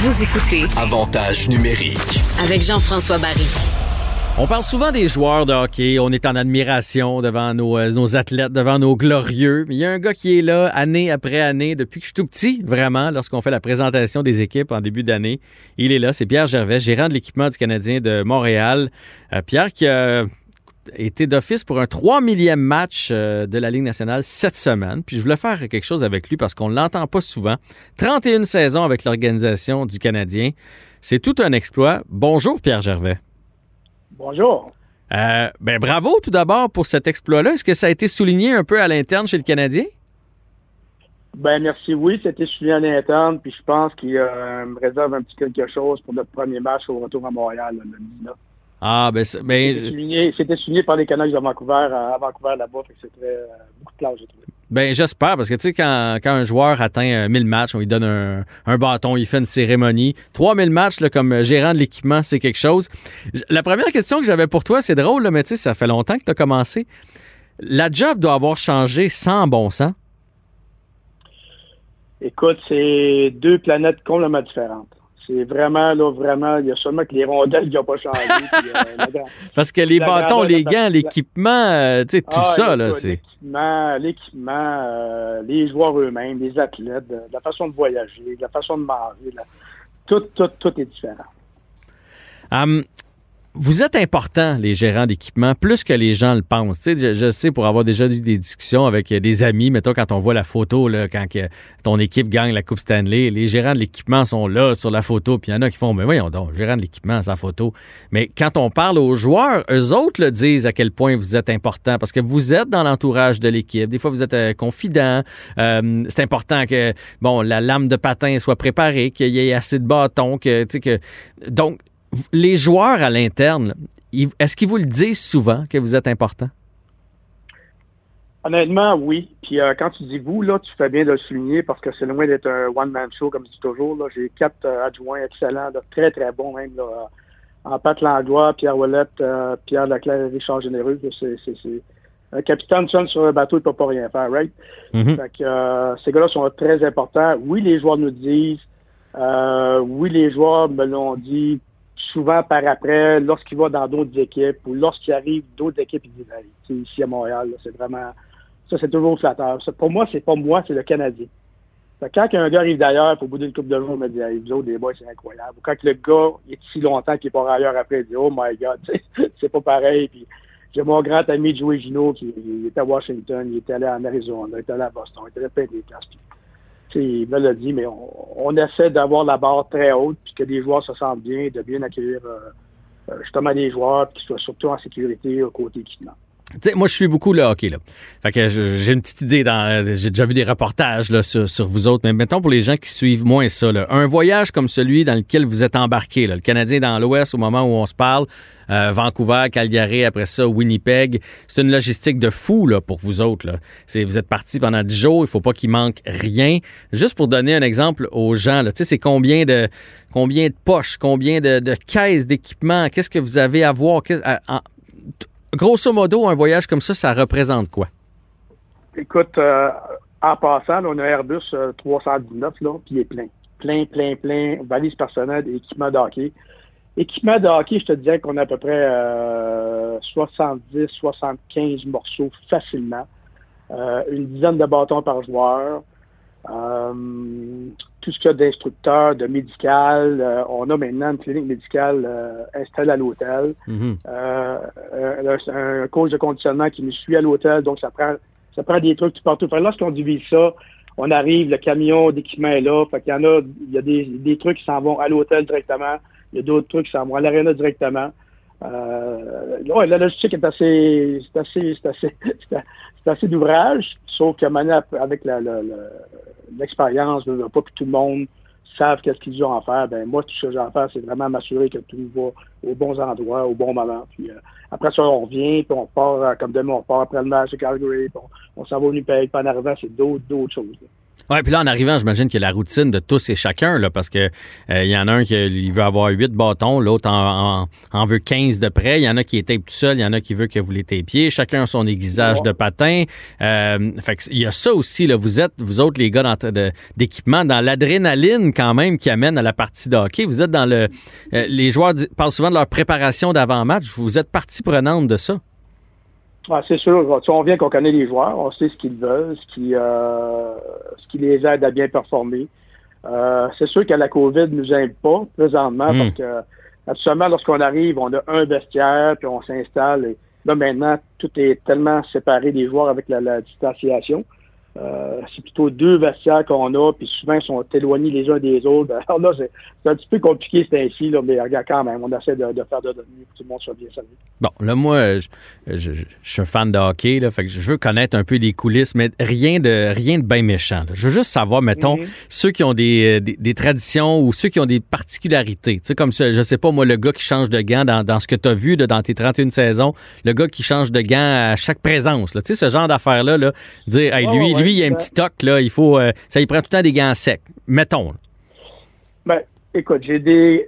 Vous écoutez Avantage numérique. avec Jean-François Barry. On parle souvent des joueurs de hockey, on est en admiration devant nos, euh, nos athlètes, devant nos glorieux. Mais il y a un gars qui est là année après année, depuis que je suis tout petit, vraiment, lorsqu'on fait la présentation des équipes en début d'année. Il est là, c'est Pierre Gervais, gérant de l'équipement du Canadien de Montréal. Euh, Pierre qui a été d'office pour un 3 millième match euh, de la Ligue nationale cette semaine. Puis je voulais faire quelque chose avec lui parce qu'on ne l'entend pas souvent. 31 saisons avec l'organisation du Canadien. C'est tout un exploit. Bonjour Pierre Gervais. Bonjour. Euh, ben bravo tout d'abord pour cet exploit-là. Est-ce que ça a été souligné un peu à l'interne chez le Canadien? Ben merci, oui, c'était suivi à l'interne, puis je pense qu'il euh, me réserve un petit quelque chose pour notre premier match au retour à Montréal, le 19. Ah, ben, ben, souligné, c'était souligné par les Canucks de Vancouver, à, à Vancouver là-bas, fait que c'était euh, beaucoup de place, j'ai trouvé. ben, j'espère, parce que tu sais, quand, quand un joueur atteint euh, 1000 matchs, on lui donne un, un bâton, il fait une cérémonie. 3000 matchs, là, comme gérant de l'équipement, c'est quelque chose. La première question que j'avais pour toi, c'est drôle, là, mais tu sais, ça fait longtemps que tu as commencé. La job doit avoir changé sans bon sens. Écoute, c'est deux planètes complètement différentes. C'est vraiment, là, vraiment, il y a seulement que les rondelles qui n'ont pas changé. puis, euh, la Parce que les bâtons, les gants, l'équipement, euh, tu sais, tout Ah, ça, là, c'est. L'équipement, l'équipement, euh, les joueurs eux-mêmes, les athlètes, la façon de voyager, la façon de manger, la- tout, tout, tout est différent. Hum, vous êtes important, les gérants d'équipement, plus que les gens le pensent. Tu sais, je, sais, pour avoir déjà eu des discussions avec euh, des amis, mettons, quand on voit la photo, là, quand ton équipe gagne la Coupe Stanley, les gérants de l'équipement sont là sur la photo, puis il y en a qui font, mais voyons donc, gérant de l'équipement, sa photo. Mais quand on parle aux joueurs, eux autres le disent à quel point vous êtes important, parce que vous êtes dans l'entourage de l'équipe. Des fois, vous êtes euh, confident. Euh, c'est important que, bon, la lame de patin soit préparée, qu'il y ait assez de bâtons, que, tu sais, que... Donc, les joueurs à l'interne, est-ce qu'ils vous le disent souvent que vous êtes important? Honnêtement, oui. Puis euh, quand tu dis vous, là, tu fais bien de le souligner parce que c'est loin d'être un one-man show, comme je dis toujours. J'ai quatre euh, adjoints excellents, là, très, très bons même. Là, euh, en Pat Pierre Ouellette, euh, Pierre Leclerc et Richard Généreux. C'est. Un capitaine seul sur un bateau, il ne peut pas rien faire, right? Mhm. Fait que, ces gars-là sont très importants. Oui, les joueurs nous disent. Oui, les joueurs me l'ont dit souvent par après, lorsqu'ils vont dans d'autres équipes ou lorsqu'ils arrivent d'autres équipes, ils disent Hey, ici à Montréal, c'est vraiment. Ça, c'est toujours flatteur. Ça, pour moi, c'est pas moi, c'est le Canadien. Fait quand un gars arrive d'ailleurs, au bout d'une couple de jours, il me dit Hey, vous autres, les boys, c'est incroyable. Ou quand le gars est si longtemps qu'il pas ailleurs après, il dit Oh my God, c'est pas pareil. Puis j'ai mon grand ami Joey Gino qui il était à Washington, il était allé en Arizona, il était allé à Boston, il était allé plein des tu sais, il me mais on, on essaie d'avoir la barre très haute, puis que les joueurs se sentent bien, de bien accueillir euh, euh, justement les joueurs, puis qu'ils soient surtout en sécurité au côté équipement. Tu sais, moi, je suis beaucoup le hockey, là. Fait que j'ai une petite idée dans. J'ai déjà vu des reportages là, sur, sur vous autres, mais mettons pour les gens qui suivent moins ça, là, un voyage comme celui dans lequel vous êtes embarqué, le Canadien dans l'Ouest au moment où on se parle, euh, Vancouver, Calgary, après ça, Winnipeg, c'est une logistique de fou là, pour vous autres. Là. Vous êtes partis pendant 10 jours, il faut pas qu'il manque rien. Juste pour donner un exemple aux gens, c'est combien de, combien de poches, combien de, caisses d'équipement, qu'est-ce que vous avez à voir, grosso modo, un voyage comme ça, ça représente quoi? Écoute, euh, en passant, on a Airbus euh, 319, là, puis il est plein. Plein, plein, plein, valise personnelle, équipement de hockey. Équipement de hockey, je te disais qu'on a à peu près euh, 70, 75 morceaux facilement. Euh, une dizaine de bâtons par joueur. Euh, tout ce qu'il y a d'instructeurs, de médical. Euh, on a maintenant une clinique médicale euh, installée à l'hôtel. Mhm. Euh, un, un coach de conditionnement qui nous suit à l'hôtel, donc ça prend ça prend des trucs tout partout. Fait que lorsqu'on divise ça, on arrive, le camion d'équipement est là, fait qu'il y en a, il y a des, des trucs qui s'en vont à l'hôtel directement, il y a d'autres trucs qui s'en vont à l'aréna directement. Euh, ouais, la logistique est assez, c'est assez, c'est assez, c'est assez d'ouvrage, sauf que maintenant, avec la, la- la- l'expérience, pas que tout le monde savent qu'est-ce qu'ils ont à faire. Ben moi, tout ce que j'ai à faire, c'est vraiment m'assurer que tout va aux bons endroits, au bon moment. Puis euh, après ça, on revient, puis on part, euh, comme demain, on part après le match de Calgary, on, s'en va au Winnipeg, puis en arrivant, c'est d'autres, d'autres choses. Ouais, puis là, en arrivant, j'imagine que la routine de tous et chacun, là, parce que il y en a un qui il veut avoir huit bâtons, l'autre en, en, veut 15 de près, il y en a qui est tape tout seul, il y en a qui veut que vous les tapiez, chacun a son aiguisage de patin. Euh, fait que il y a ça aussi, là, vous êtes, vous autres, les gars d'équipement, dans l'adrénaline quand même qui amène à la partie de hockey. Vous êtes dans le... les joueurs parlent souvent de leur préparation d'avant-match, vous êtes partie prenante de ça. Ah, c'est sûr. on vient qu'on connaît les joueurs, on sait ce qu'ils veulent, ce qui, euh, ce qui les aide à bien performer. Euh, c'est sûr que la COVID ne nous aide pas présentement hmm. parce que absolument lorsqu'on arrive, on a un vestiaire, puis on s'installe. Et là, maintenant, tout est tellement séparé des joueurs avec la distanciation. Euh, c'est plutôt deux vestiaires qu'on a, puis souvent ils sont éloignés les uns des autres. Alors là, c'est, un petit peu compliqué, c'est ainsi, là, mais regarde quand même, on essaie de, faire de, mieux que tout le monde soit bien servi. Bon, là, moi, je, suis un fan de hockey, là, fait que je veux connaître un peu les coulisses, mais rien de rien de bien méchant. Je veux juste savoir, mettons, mhm. ceux qui ont des, des, traditions ou ceux qui ont des particularités. Tu sais, comme ça, je sais pas, moi, le gars qui change de gants dans, dans ce que tu as vu dans tes 31 saisons, le gars qui change de gants à chaque présence. Tu sais, ce genre d'affaires-là, là, dire, hey, lui, lui, il y a un petit toc, là, il faut. Euh, ça, il prend tout le temps des gants secs. Mettons. Ben, écoute, j'ai des.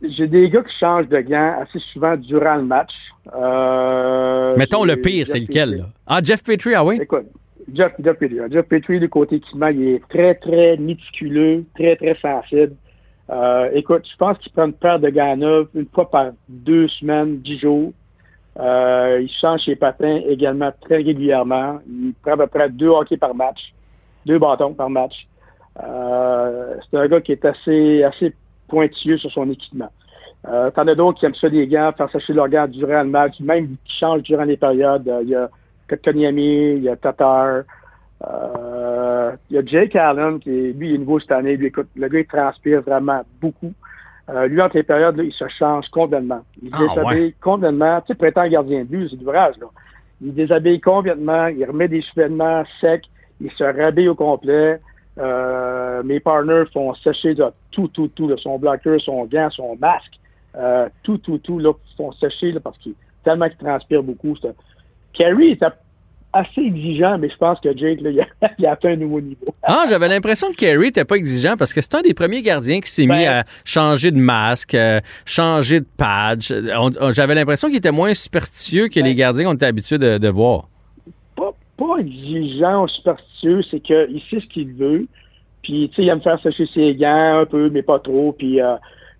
J'ai des gars qui changent de gants assez souvent durant le match. Euh, Mettons le pire, c'est lequel? Là? Ah, Jeff Petrie, ah oui? Écoute, Jeff, Jeff Petrie. Jeff Petrie, du côté équipement, il est très, très méticuleux, très, très sensible. Euh, écoute, je pense qu'il prend une paire de gants neufs une fois par deux semaines, dix jours. Euh, il change ses patins également très régulièrement. Il prend à peu près deux hockey par match, deux bâtons par match. Euh, c'est un gars qui est assez, assez pointilleux sur son équipement. Euh, T'en d'autres qui aiment ça des gants, faire sécher leurs gants durant le match, même qui changent durant les périodes. Euh, il y a Kotkaniemi, il y a Tatar, euh, il y a Jake Allen, qui lui, il est nouveau cette année. Le gars, il transpire vraiment beaucoup. Euh, lui, entre les périodes, là, il se change complètement. Il ah, déshabille complètement. Tu sais, printemps gardien de but, c'est d'ouvrage, là. Il déshabille complètement, il remet des cheveux secs, il se rhabille au complet. Euh, mes partners font sécher de tout, tout, tout, son bloqueur, son gant, son masque, euh, tout, tout, tout, là, font sécher là, parce qu'il tellement qu'il transpire beaucoup. Kerry était assez exigeant, mais je pense que Jake, là, il, a, atteint un nouveau niveau. ah, j'avais l'impression que Kerry n'était pas exigeant parce que c'est un des premiers gardiens qui s'est mis ben. à changer de masque, euh, changer de patch. J'avais l'impression qu'il était moins superstitieux que les ben. gardiens qu'on était habitués de, voir. Pas, pas, exigeant ou superstitieux, c'est qu'il sait ce qu'il veut. Puis, tu sais, il aime faire sécher ses gants un peu, mais pas trop. Puis, euh,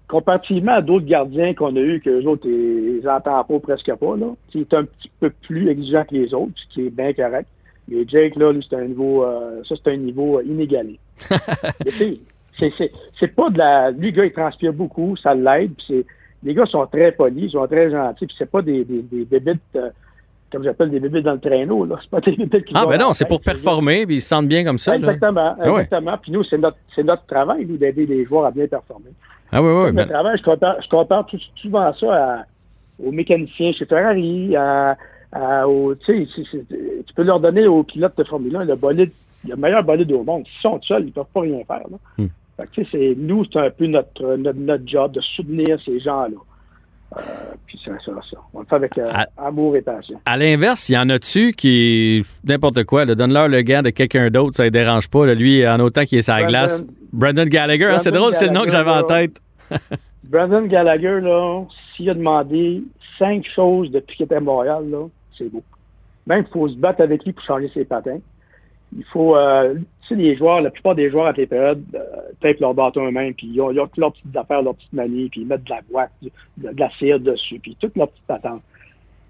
comparativement à d'autres gardiens qu'on a eus, que les autres, ils n'entendent pas presque pas, là. Il est un petit peu plus exigeant que les autres, ce qui est bien correct. Mais Jake, là, lui, c'est un niveau, euh, ça, c'est un niveau euh, inégalé. c'est pas de la, lui, gars, il transpire beaucoup, ça l'aide, puis les gars sont très polis, ils sont très gentils, puis c'est pas des, des, des bébites, euh, comme j'appelle des bébites dans le traîneau, là. C'est pas des bébites qui Ah, ben non, c'est pour performer, puis ils se sentent bien comme ça, Exactement, ah exactement. Puis nous, c'est notre, c'est notre travail, nous, d'aider les joueurs à bien performer. Ah oui, oui. Ben... travail, je compare, je compare tout, souvent ça aux mécaniciens chez Ferrari, à, au, tu peux leur donner aux pilotes de Formule 1 le bolide, le meilleur bolide au monde. S'ils sont seuls, ils ne peuvent pas rien faire. Là. Hmm. c'est, nous, c'est un peu notre, notre, job de soutenir ces gens-là. Euh, puis c'est ça, ça. On le fait avec euh, amour et passion. À l'inverse, il y en a-tu qui, n'importe quoi, donne-leur le gant de quelqu'un d'autre, ça ne dérange pas. lui, en autant qu'il est sa glace. Brandon Gallagher, hein, c'est drôle, c'est le nom que j'avais en tête. Brandon Gallagher, là, s'il a demandé cinq choses depuis qu'il était à Montréal, là, c'est beau. Même il faut se battre avec lui pour changer ses patins. Il faut, euh, tu sais, les joueurs, la plupart des joueurs à tes périodes euh, tapent leur bâton eux-mêmes, puis ils ont, ils ont leurs petites affaires, leurs petites manies, puis ils mettent de la boîte, de, la cire dessus, puis toutes leurs petites patentes.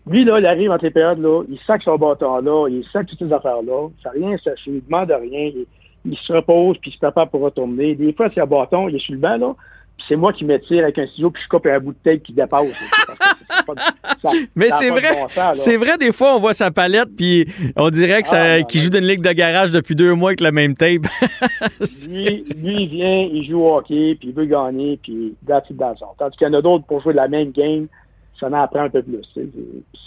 Lui, là, il arrive en tes périodes, là, il sac son bâton-là, il sac toutes ces affaires-là, ça rien séché, il demande rien, il, se repose, puis il se prépare pour retourner. Des fois, c'est un bâton, il est sur le banc, là, c'est moi qui m'étire avec un ciseau puis je coupe un bout de tape qui dépasse. Mais c'est vrai, c'est vrai des fois on voit sa palette puis on dirait que ah, qu'il joue d'une ligue de garage depuis deux mois avec la même tape. lui, lui, il vient, il joue au hockey puis il veut gagner puis dans son. Tandis qu'il y en a d'autres pour jouer la même game, ça en apprend un peu plus.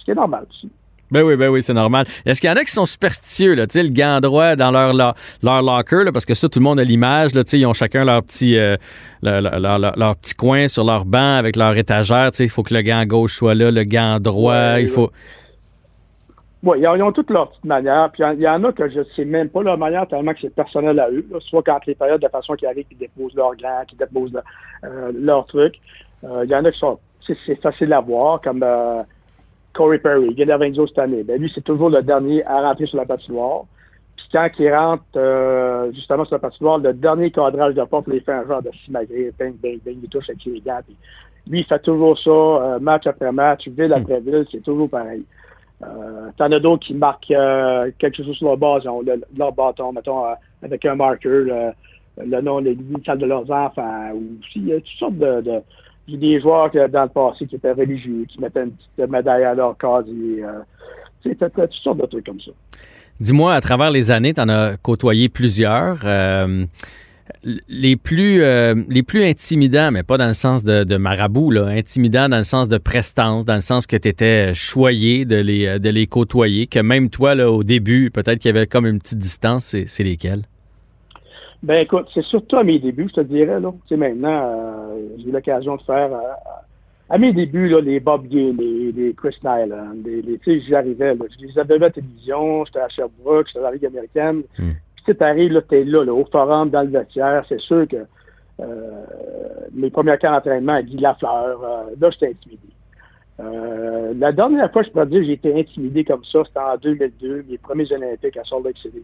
C'est normal aussi. Ben oui, ben oui, c'est normal. Est-ce qu'il y en a qui sont superstitieux, là, le gant droit dans leur, leur, locker, là, parce que ça, tout le monde a l'image, là, ils ont chacun leur petit, euh, leur, leur, petit coin sur leur banc avec leur étagère, il faut que le gant gauche soit là, le gant droit, il faut... Oui, ils, ont toutes leur petite manière. Puis il y, en a que je ne sais même pas leur manière tellement que c'est personnel à eux. Soit quand les périodes de façon qui arrivent, qui déposent leur gland, qui déposent euh, leur truc. Il y en a qui sont. C'est facile à voir, comme Corey Perry, Lavenzio cette année. Ben, lui, c'est toujours le dernier à rentrer sur la patinoire. Puis quand il rentre euh, justement sur la patinoire, le dernier cadrage de porte, il fait un genre de simagré, bang, bang, bang, il touche avec les gants. Puis lui, il fait toujours ça, euh, match après match, ville après hmm. ville, c'est toujours pareil. Euh, T'en as d'autres qui marquent euh, quelque chose sur leur base, leur bâton, mettons, avec un marqueur, le nom, les initiales de leurs enfants, ou il y a toutes sortes de, de j'ai des joueurs dans le passé qui étaient religieux, qui mettaient une petite médaille à leur casier. tu sais, toutes sortes de trucs comme ça. Dis-moi, à travers les années, tu en as côtoyé plusieurs. Euh, les plus euh, les plus intimidants, mais pas dans le sens de, marabout, intimidants dans le sens de prestance, dans le sens que tu étais choyé de les, de les côtoyer, que même toi, au début, peut-être qu'il y avait comme une petite distance, c'est lesquels? Ben écoute, c'est surtout à mes débuts, je te dirais. Là. Tu sais, maintenant, euh, j'ai eu l'occasion de faire à mes débuts, là, les Bob Gay, les, les Chris Nyland, les, les, tu sais, j'arrivais, je les avais à la télévision, j'étais à Sherbrooke, j'étais à la Ligue américaine. Mm. Puis tu t'arrives, là, t'es là, là, au forum, dans le vestiaire, c'est sûr que euh, mes premiers cas d'entraînement à Guy Lafleur, euh, là, j'étais intimidé. Euh, la dernière fois, je pourrais dire que j'ai été intimidé comme ça, c'était en 2002, mes premiers Olympiques à Salt Lake City.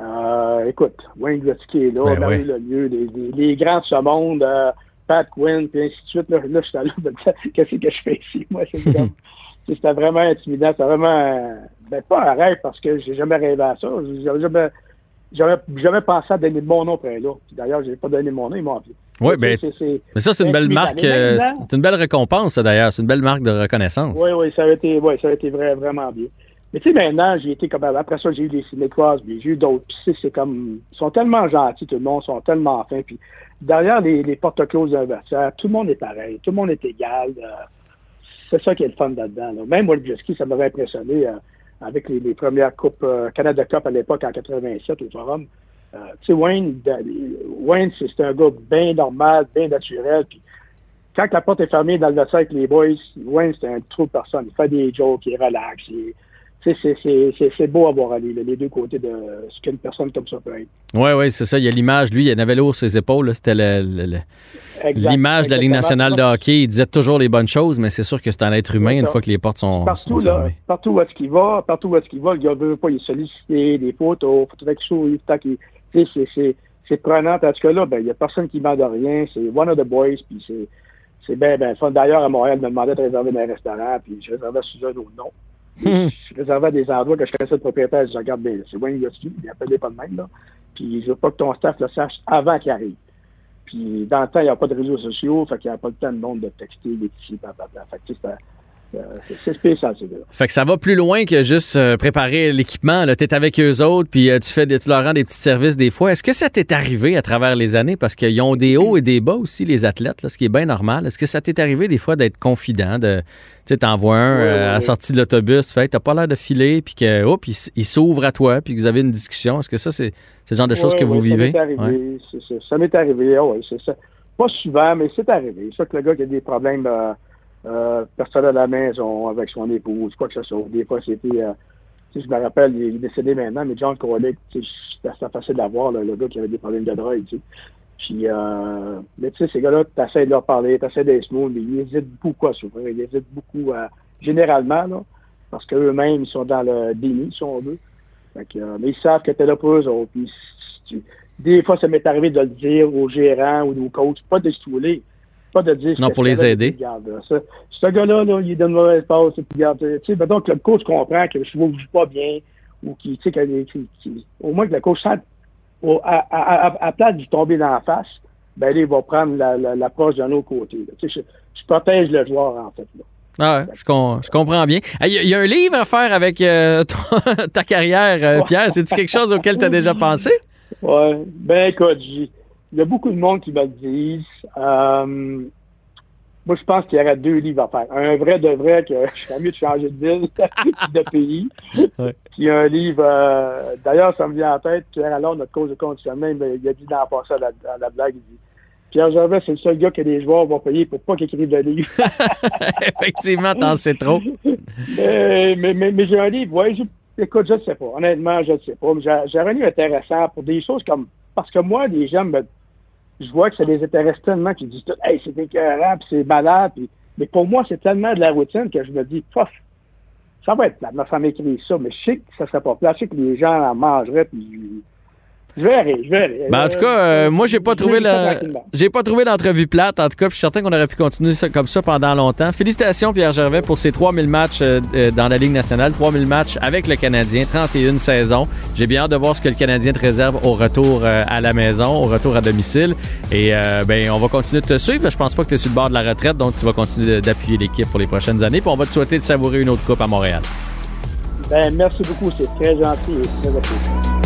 Euh, écoute, Wayne Gretzky est là, ben Marie Lemieux, les, les, les, grands de ce monde, euh, Pat Quinn, puis ainsi de suite. Là, là je suis allé qu'est-ce que je fais ici? Moi, c'est C'était vraiment intimidant. C'était vraiment, ben, pas un rêve parce que j'ai jamais rêvé à ça. J'avais jamais, j'avais jamais pensé à donner mon nom après là. D'ailleurs, j'ai pas donné mon nom, ils m'ont appelé. Oui, ben, mais ça, c'est une belle marque, euh, c'est une belle récompense, d'ailleurs. C'est une belle marque de reconnaissance. Oui, oui, ça a été, ouais, ça a été vraiment bien. Mais tu sais, maintenant, j'ai été comme, après ça, j'ai eu des Cinécoises, puis j'ai eu d'autres. Puis c'est comme, ils sont tellement gentils, tout le monde, sont tellement fins. Puis derrière les, portes closes d'un tout le monde est pareil, tout le monde est égal. Euh, c'est ça qui est le fun là-dedans. Même Wojcicki, ça m'avait impressionné euh, avec les, premières coupes euh, Canada Cup à l'époque en 87 au Forum. tu sais, Wayne, Wayne c'est un gars bien normal, bien naturel. Puis quand la porte est fermée dans le vestiaire avec les boys, Wayne, c'est un trou de personne. Il fait des jokes, il relaxe. Il, c'est beau à voir aller, les deux côtés de ce qu'une personne comme ça peut être. Oui, oui, c'est ça. Il y a l'image. Lui, il en avait lourd ses épaules. C'était l'image de la Ligue nationale de hockey. Il disait toujours les bonnes choses, mais c'est sûr que c'est un être humain une fois que les portes sont, partout, là, Partout où est-ce qu'il va, partout où est-ce qu'il va, le gars veut pas, il est sollicité, des photos, faut que souris, c'est prenant. Parce que là, ben, il n'y a personne qui demande rien. C'est one of the boys, puis c'est bien, ben, fun. D'ailleurs, à Montréal, il me demandait de réserver dans un restaurant, puis je réservais sous un autre nom. Je réservais des endroits que je connaissais le propriétaire. Je regarde, c'est Wayne Yoski, il appelait pas de même, là. Puis je veux pas que ton staff le sache avant qu'il arrive. Puis dans le temps, il n'y a pas de réseaux sociaux, fait qu'il n'y a pas le temps de monde de texter, petits, blablabla. Fait que c'est spécial, c'est Fait que ça va plus loin que juste euh, préparer l'équipement. Tu es avec eux autres, puis euh, tu, fais tu leur rends des petits services des fois. Est-ce que ça t'est arrivé à travers les années? Parce qu'ils ont des hauts et des bas aussi, les athlètes, là, ce qui est bien normal. Est-ce que ça t'est arrivé des fois d'être confident, de tu t'envoies un à la sortie de l'autobus, tu fais, t'as pas l'air de filer, puis que, oh, puis il s'ouvre à toi, puis que vous avez une discussion. Est-ce que ça, c'est le genre de choses que vous vivez? Ça m'est arrivé, ça m'est arrivé, oui, c'est ça. Pas souvent, mais c'est arrivé. Ça que le gars qui a des problèmes euh, personne à la maison avec son épouse, quoi que ce soit. Des fois, c'était. Euh, je me rappelle, il est décédé maintenant, mais John Corlick, c'était facile à voir, le gars qui avait des problèmes de drogue. sais. Puis, euh, mais tu sais, ces gars-là, tu essaies de leur parler, tu essaies d'être smooth, mais ils hésitent beaucoup à souffrir. Ils hésitent beaucoup à. Généralement, là, parce qu'eux-mêmes, ils sont dans le déni, si on veut. Fait que, euh, mais ils savent que tu es là pour eux autres. Puis, des fois, ça m'est arrivé de le dire aux gérants ou aux coachs, pas de se pas de dire. Non, pour les aider. ce, gars-là, là, il donne mauvaise passe. Puis, regarde, tu sais, donc le coach comprend que je ne joue pas bien ou qui, tu sais, au moins que le coach sent, à, à, à, place de tomber dans la face, ben là, il va prendre l'approche la, d'un autre côté. Tu sais, je, protège le joueur, en fait. Là. Ah je, je, comprends bien. Il y, a un livre à faire avec euh, ta carrière, euh, Pierre. C'est-tu quelque chose auquel tu as déjà pensé? Oui. Ben écoute, il y a beaucoup de monde qui disent. Euh, moi, je pense qu'il y aurait deux livres à faire. Un vrai de vrai, que je serais mieux de changer de ville, de pays. Ouais. Puis un livre, euh, d'ailleurs, ça me vient en tête, Pierre alors notre cause de conditionnement, il a dit dans passé à la, à la blague, il dit Pierre Gervais, c'est le seul gars que les joueurs vont payer pour pas qu'il écrive de livre. Effectivement, t'en sais trop. mais, mais, mais, j'ai un livre, ouais, écoute, je ne sais pas. Honnêtement, je ne sais pas. J'ai livre intéressant pour des choses comme. Parce que moi, les gens, je vois que ça les intéresse tellement qu'ils disent Hey, c'est écœurant, c'est malade. mais pour moi, c'est tellement de la routine que je me dis, pof, ça va être plat. Ma femme écrit ça, mais je sais que ça serait pas plat. Je sais que les gens en mangeraient, puis je verrai, je verrai. Ben, en tout cas, euh, moi, j'ai pas trouvé la, j'ai pas trouvé l'entrevue plate. En tout cas, je suis certain qu'on aurait pu continuer ça, comme ça pendant longtemps. Félicitations, Pierre Gervais, pour ces 3000 matchs euh, euh, dans la Ligue nationale, 3000 matchs avec le Canadien, 31 saisons. J'ai bien hâte de voir ce que le Canadien te réserve au retour à la maison, au retour à domicile. Et ben, on va continuer de te suivre. Je pense pas que tu es sur le bord de la retraite, donc tu vas continuer d'appuyer l'équipe pour les prochaines années. Puis on va te souhaiter de savourer une autre coupe à Montréal. Ben, merci beaucoup, c'est très gentil et très apprécié.